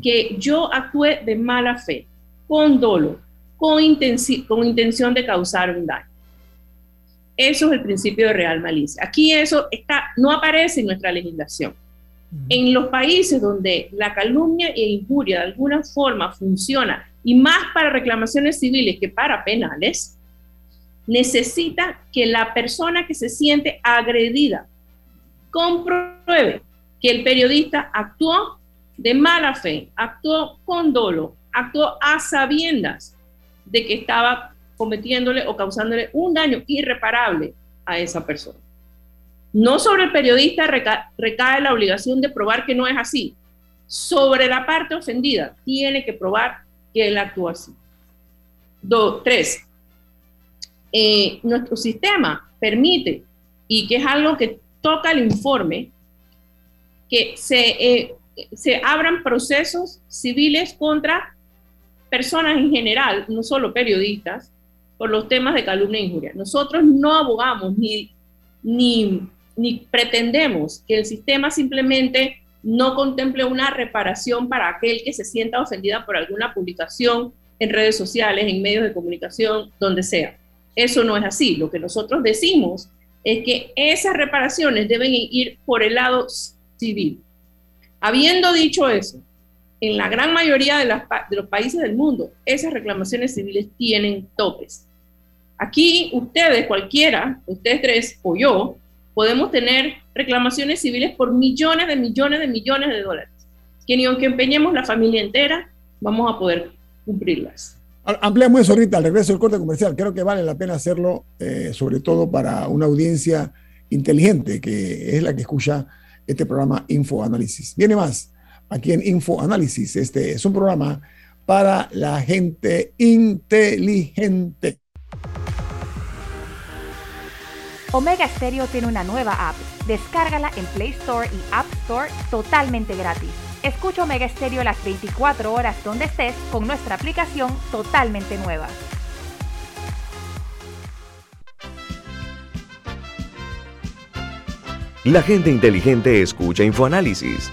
que yo actué de mala fe, con dolo, con, con intención de causar un daño. Eso es el principio de real malicia. Aquí eso está, no aparece en nuestra legislación. En los países donde la calumnia e injuria de alguna forma funciona, y más para reclamaciones civiles que para penales, necesita que la persona que se siente agredida compruebe que el periodista actuó de mala fe, actuó con dolo, actuó a sabiendas de que estaba cometiéndole o causándole un daño irreparable a esa persona. No sobre el periodista recae la obligación de probar que no es así. Sobre la parte ofendida tiene que probar que él actúa así. Dos, tres, eh, nuestro sistema permite, y que es algo que toca el informe, que se, eh, se abran procesos civiles contra personas en general, no solo periodistas, por los temas de calumnia e injuria. Nosotros no abogamos ni, ni ni pretendemos que el sistema simplemente no contemple una reparación para aquel que se sienta ofendida por alguna publicación en redes sociales, en medios de comunicación, donde sea. Eso no es así. Lo que nosotros decimos es que esas reparaciones deben ir por el lado civil. Habiendo dicho eso, en la gran mayoría de, los países del mundo, esas reclamaciones civiles tienen topes. Aquí ustedes, cualquiera, ustedes tres o yo, podemos tener reclamaciones civiles por millones de millones de millones de dólares, que ni aunque empeñemos la familia entera, vamos a poder cumplirlas. Ampliamos eso ahorita al regreso del corte comercial. Creo que vale la pena hacerlo, eh, sobre todo para una audiencia inteligente, que es la que escucha este programa Infoanálisis. Viene más aquí en Infoanálisis. Este es un programa para la gente inteligente. Omega Stereo tiene una nueva app. Descárgala en Play Store y App Store totalmente gratis. Escucha Omega Stereo las 24 horas donde estés con nuestra aplicación totalmente nueva. La gente inteligente escucha InfoAnálisis.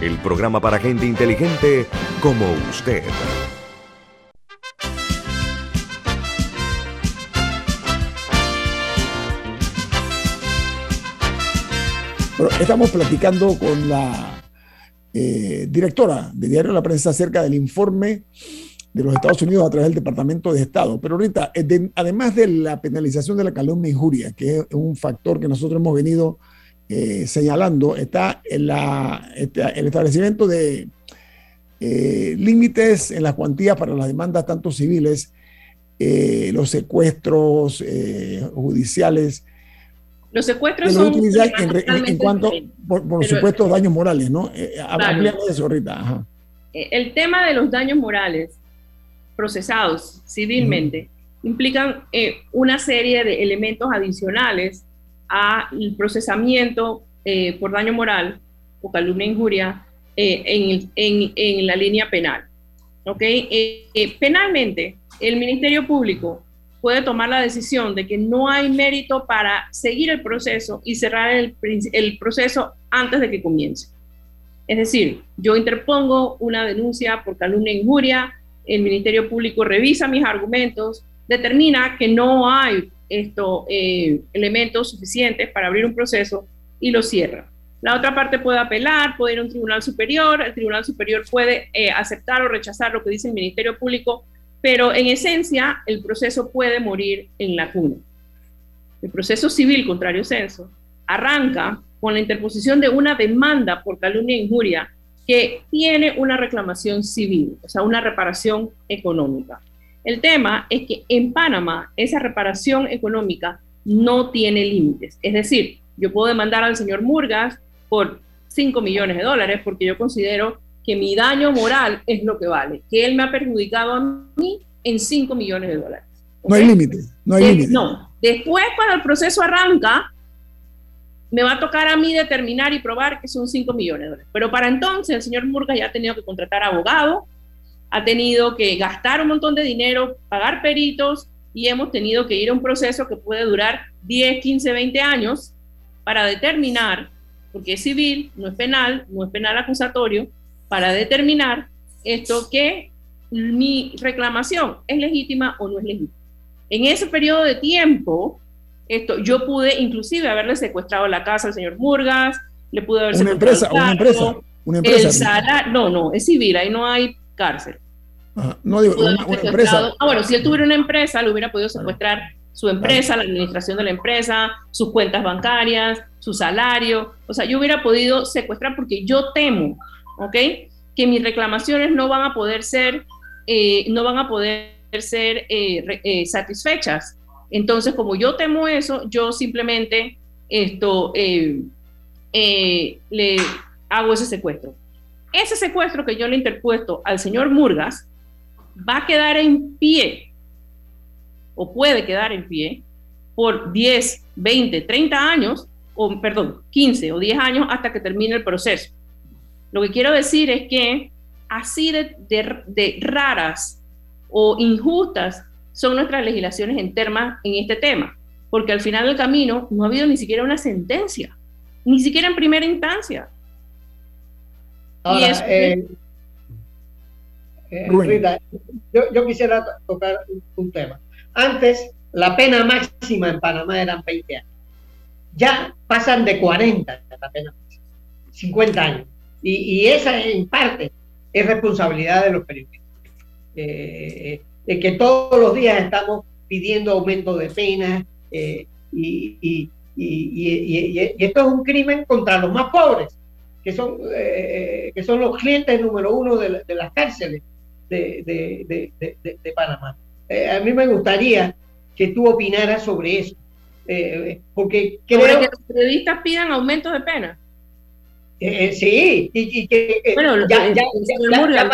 el programa para gente inteligente como usted. estamos platicando con la eh, directora de Diario La Prensa acerca del informe de los Estados Unidos a través del Departamento de Estado. Pero ahorita, eh, además de la penalización de la calumnia e injuria, que es un factor que nosotros hemos venido eh, señalando, está en la, el establecimiento de límites en las cuantías para las demandas tanto civiles, los secuestros judiciales, los secuestros son. en, cuanto, por, supuesto, daños morales, ¿no? Eh, eh eso ahorita. Eh, el tema de los daños morales procesados civilmente implican eh, una serie de elementos adicionales al procesamiento por daño moral o calumnia e injuria en, en, la línea penal. ¿Ok? penalmente, el Ministerio Público puede tomar la decisión de que no hay mérito para seguir el proceso y cerrar el, el, proceso antes de que comience. Es decir, yo interpongo una denuncia por calumnia e injuria, el Ministerio Público revisa mis argumentos, determina que no hay esto, eh, elementos suficientes para abrir un proceso y lo cierra. La otra parte puede apelar, puede ir a un tribunal superior, el tribunal superior puede eh, aceptar o rechazar lo que dice el Ministerio Público pero en esencia el proceso puede morir en la cuna. El proceso civil, contrario censo, arranca con la interposición de una demanda por calumnia e injuria que tiene una reclamación civil, o sea, una reparación económica. El tema es que en Panamá esa reparación económica no tiene límites. Es decir, yo puedo demandar al señor Murgas por 5 millones de dólares porque yo considero que mi daño moral es lo que vale, que él me ha perjudicado a mí en 5 millones de dólares. No hay límite, no hay límite. No, después cuando el proceso arranca, me va a tocar a mí determinar y probar que son 5 millones de dólares. Pero para entonces el señor Murgas ya ha tenido que contratar abogado, ha tenido que gastar un montón de dinero, pagar peritos y hemos tenido que ir a un proceso que puede durar 10, 15, 20 años para determinar, porque es civil, no es penal, no es penal acusatorio, para determinar esto que mi reclamación es legítima o no es legítima. En ese periodo de tiempo, esto, yo pude inclusive haberle secuestrado la casa al señor Murgas, le pude haber una empresa, una empresa, una empresa. no, no, es civil, ahí no hay cárcel. no digo, una, empresa. Ah, bueno, si él tuviera una empresa, le hubiera podido secuestrar su empresa, la administración de la empresa, sus cuentas bancarias, su salario. O sea, yo hubiera podido secuestrar porque yo temo ¿ok? Que mis reclamaciones no van a poder ser, eh, no van a poder ser eh, eh, satisfechas. Entonces, como yo temo eso, yo simplemente esto, le hago ese secuestro. Ese secuestro que yo le interpuesto al señor Murgas va a quedar en pie, o puede quedar en pie, por 10, 20, 30 años, o perdón, 15 o 10 años hasta que termine el proceso. Lo que quiero decir es que así de, raras o injustas son nuestras legislaciones en, termas, en este tema, porque al final del camino no ha habido ni siquiera una sentencia, ni siquiera en primera instancia. Ahora, eh, eh, Rita, yo, quisiera tocar un, tema. Antes, la pena máxima en Panamá eran 20 años. Ya pasan de 40 la pena máxima, 50 años. Y, esa en parte es responsabilidad de los periodistas. Eh, de que todos los días estamos pidiendo aumento de penas eh, y, esto es un crimen contra los más pobres, que son, eh, que son los clientes número uno de, las cárceles de, Panamá. a mí me gustaría que tú opinaras sobre eso. Eh, porque creo... que los periodistas pidan aumento de pena. Eh, sí, y, que bueno, ya, ya, ya, la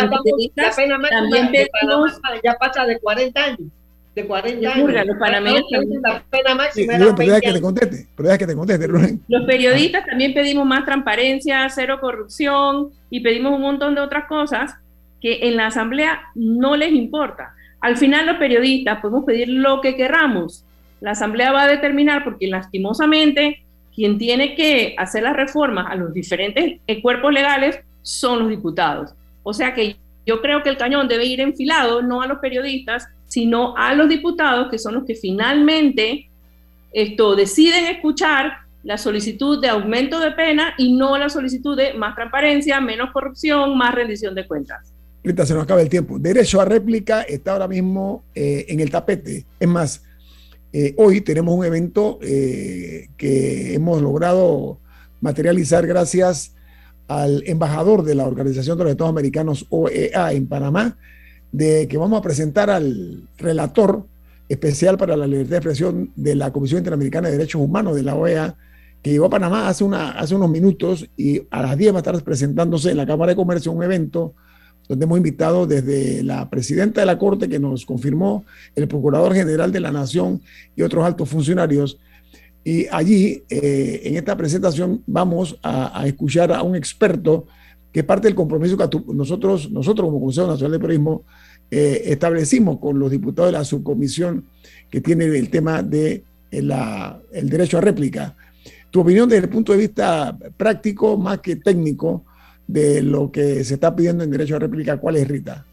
pena máxima ya pasa de 40 años de 40 años. los panameños la pena máxima pero que te conteste, pero que te conteste, Los periodistas también pedimos más transparencia, cero corrupción y pedimos un montón de otras cosas que en la asamblea no les importa. Al final los periodistas podemos pedir lo que queramos. La asamblea va a determinar porque lastimosamente quien tiene que hacer las reformas a los diferentes eh, cuerpos legales son los diputados. O sea que yo creo que el cañón debe ir enfilado no a los periodistas, sino a los diputados, que son los que finalmente esto, deciden escuchar la solicitud de aumento de pena y no la solicitud de más transparencia, menos corrupción, más rendición de cuentas. Ahorita se nos acaba el tiempo. Derecho a réplica está ahora mismo eh, en el tapete. Es más, eh, hoy tenemos un evento eh, que hemos logrado materializar gracias al embajador de la Organización de los Estados Americanos, OEA, en Panamá, de que vamos a presentar al relator especial para la libertad de expresión de la Comisión Interamericana de Derechos Humanos de la OEA, que llegó a Panamá hace, unos minutos y a las 10 va a estar presentándose en la Cámara de Comercio un evento donde hemos invitado desde la presidenta de la Corte que nos confirmó, el Procurador General de la Nación y otros altos funcionarios. Y allí, eh, en esta presentación, vamos a, escuchar a un experto que parte del compromiso que nosotros, nosotros como Consejo Nacional de Periodismo eh, establecimos con los diputados de la subcomisión que tiene el tema de eh, derecho a réplica. Tu opinión desde el punto de vista práctico más que técnico de lo que se está pidiendo en derecho a réplica, ¿cuál es, Rita?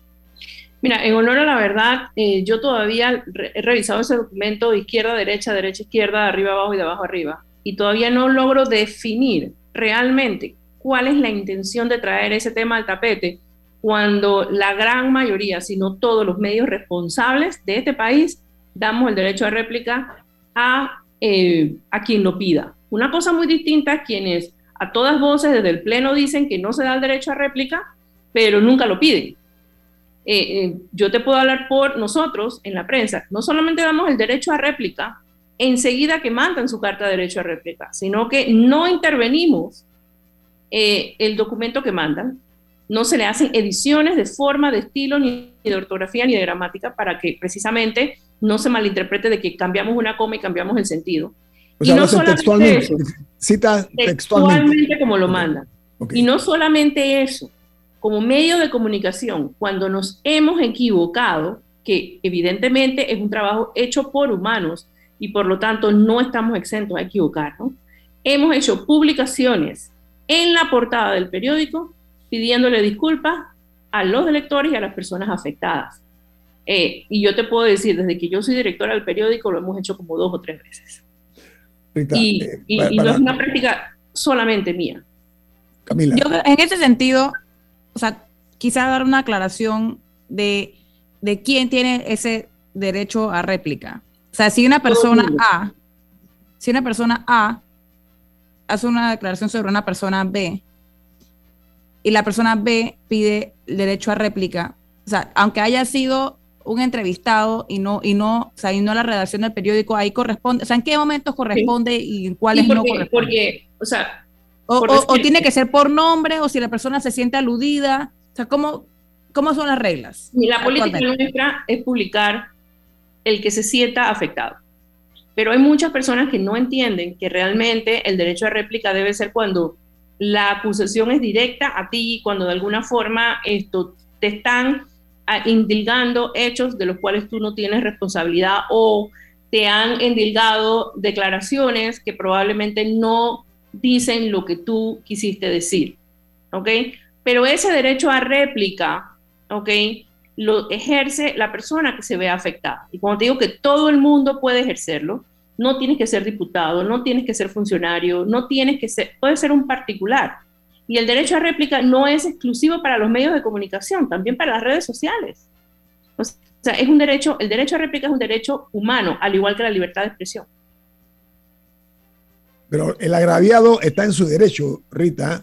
Mira, en honor a la verdad, eh, yo todavía he revisado ese documento de izquierda, derecha, derecha, izquierda, arriba, abajo y de abajo, arriba. Y todavía no logro definir realmente cuál es la intención de traer ese tema al tapete cuando la gran mayoría, si no todos los medios responsables de este país, damos el derecho a réplica a, eh, a quien lo pida. Una cosa muy distinta es quienes a todas voces desde el Pleno dicen que no se da el derecho a réplica, pero nunca lo piden. Eh, eh, yo te puedo hablar por nosotros en la prensa, no solamente damos el derecho a réplica enseguida que mandan su carta de derecho a réplica, sino que no intervenimos el documento que mandan, no se le hacen ediciones de forma, de estilo, ni de ortografía, ni de gramática, para que precisamente no se malinterprete de que cambiamos una coma y cambiamos el sentido. y no solamente textualmente, cita textualmente, como lo mandan. Y no solamente eso, como medio de comunicación, cuando nos hemos equivocado, que evidentemente es un trabajo hecho por humanos y por lo tanto no estamos exentos a equivocarnos, hemos hecho publicaciones en la portada del periódico pidiéndole disculpas a los electores y a las personas afectadas. Eh, y yo te puedo decir, desde que yo soy directora del periódico, lo hemos hecho como dos o tres veces. y, eh, no es una práctica solamente mía. Camila. Yo, en ese sentido, o sea, quizá dar una aclaración de, de quién tiene ese derecho a réplica. O sea, si una persona A, si una persona A hace una declaración sobre una persona B, y la persona B pide el derecho a réplica, o sea, aunque haya sido un entrevistado y no, y no, o sea, y no la redacción del periódico, ahí corresponde, o sea, ¿en qué momentos corresponde y en cuáles no corresponde? Porque, o sea, o, tiene que ser por nombre, o si la persona se siente aludida, o sea, ¿cómo, cómo son las reglas? La política nuestra es publicar el que se sienta afectado. Pero hay muchas personas que no entienden que realmente el derecho a réplica debe ser cuando la acusación es directa a ti cuando de alguna forma esto, te están ah, indilgando hechos de los cuales tú no tienes responsabilidad o te han endilgado declaraciones que probablemente no dicen lo que tú quisiste decir, ¿ok? Pero ese derecho a réplica, ¿ok? Lo ejerce la persona que se ve afectada. Y cuando te digo que todo el mundo puede ejercerlo, no tienes que ser diputado, no tienes que ser funcionario, no tienes que ser, puede ser un particular. Y el derecho a réplica no es exclusivo para los medios de comunicación, también para las redes sociales. O sea, es un derecho, el derecho a réplica es un derecho humano, al igual que la libertad de expresión. Pero el agraviado está en su derecho, Rita.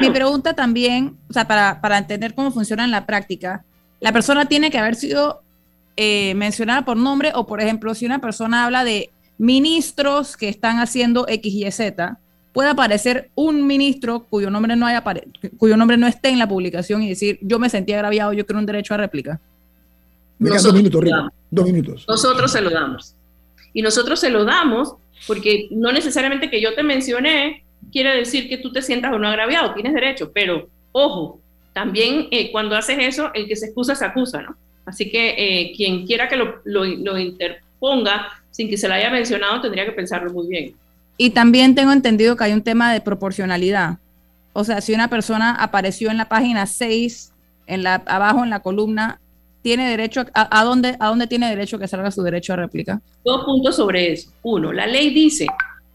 mi, pregunta también, o sea, para, para entender cómo funciona en la práctica, la persona tiene que haber sido eh, mencionada por nombre o, por ejemplo, si una persona habla de ministros que están haciendo X, Y, Z, puede aparecer un ministro cuyo nombre no haya cuyo nombre no esté en la publicación y decir yo me sentí agraviado, yo quiero un derecho a réplica. dos minutos, Dos minutos. Nosotros se lo damos. Y nosotros se lo damos porque no necesariamente que yo te mencioné quiere decir que tú te sientas o no agraviado, tienes derecho, pero ojo, también eh, cuando haces eso, el que se excusa se acusa, ¿no? Así que eh, quien quiera que lo, lo, lo interponga sin que se lo haya mencionado tendría que pensarlo muy bien. Y también tengo entendido que hay un tema de proporcionalidad. O sea, si una persona apareció en la página 6, en la, abajo en la columna, tiene derecho a, a, dónde, a dónde tiene derecho que salga su derecho a réplica. Dos puntos sobre eso. Uno, la ley dice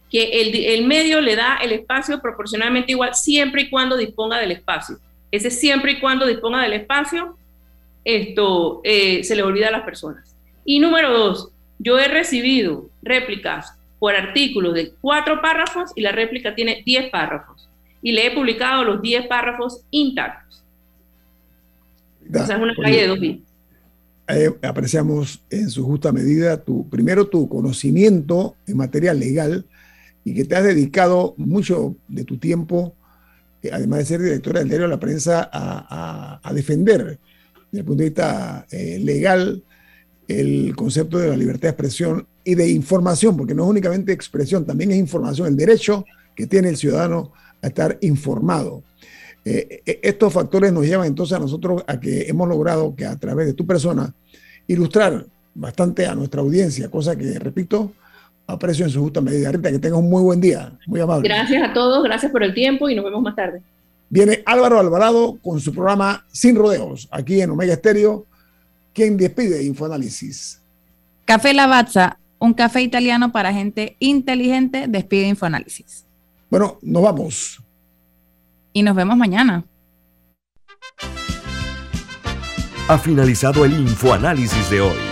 que el, el medio le da el espacio proporcionalmente igual siempre y cuando disponga del espacio. Ese siempre y cuando disponga del espacio, esto eh, se le olvida a las personas. Y número dos, yo he recibido réplicas por artículos de cuatro párrafos y la réplica tiene diez párrafos. Y le he publicado los diez párrafos intactos. Da, o sea, es una calle de dos vías. Eh, apreciamos en su justa medida tu, primero tu conocimiento en materia legal y que te has dedicado mucho de tu tiempo, además de ser directora del diario la prensa, a, defender desde el punto de vista eh, legal el concepto de la libertad de expresión y de información, porque no es únicamente expresión, también es información, el derecho que tiene el ciudadano a estar informado. Eh, eh, estos factores nos llevan entonces a nosotros a que hemos logrado que a través de tu persona ilustrar bastante a nuestra audiencia, cosa que, repito, aprecio en su justa medida. Rita, que tengas un muy buen día, muy amable. Gracias a todos, gracias por el tiempo y nos vemos más tarde. Viene Álvaro Alvarado con su programa Sin Rodeos, aquí en Omega Estéreo, quien despide Infoanálisis. Café Lavazza un café italiano para gente inteligente, despide Infoanálisis. Bueno, nos vamos. Y nos vemos mañana. Ha finalizado el Infoanálisis de hoy.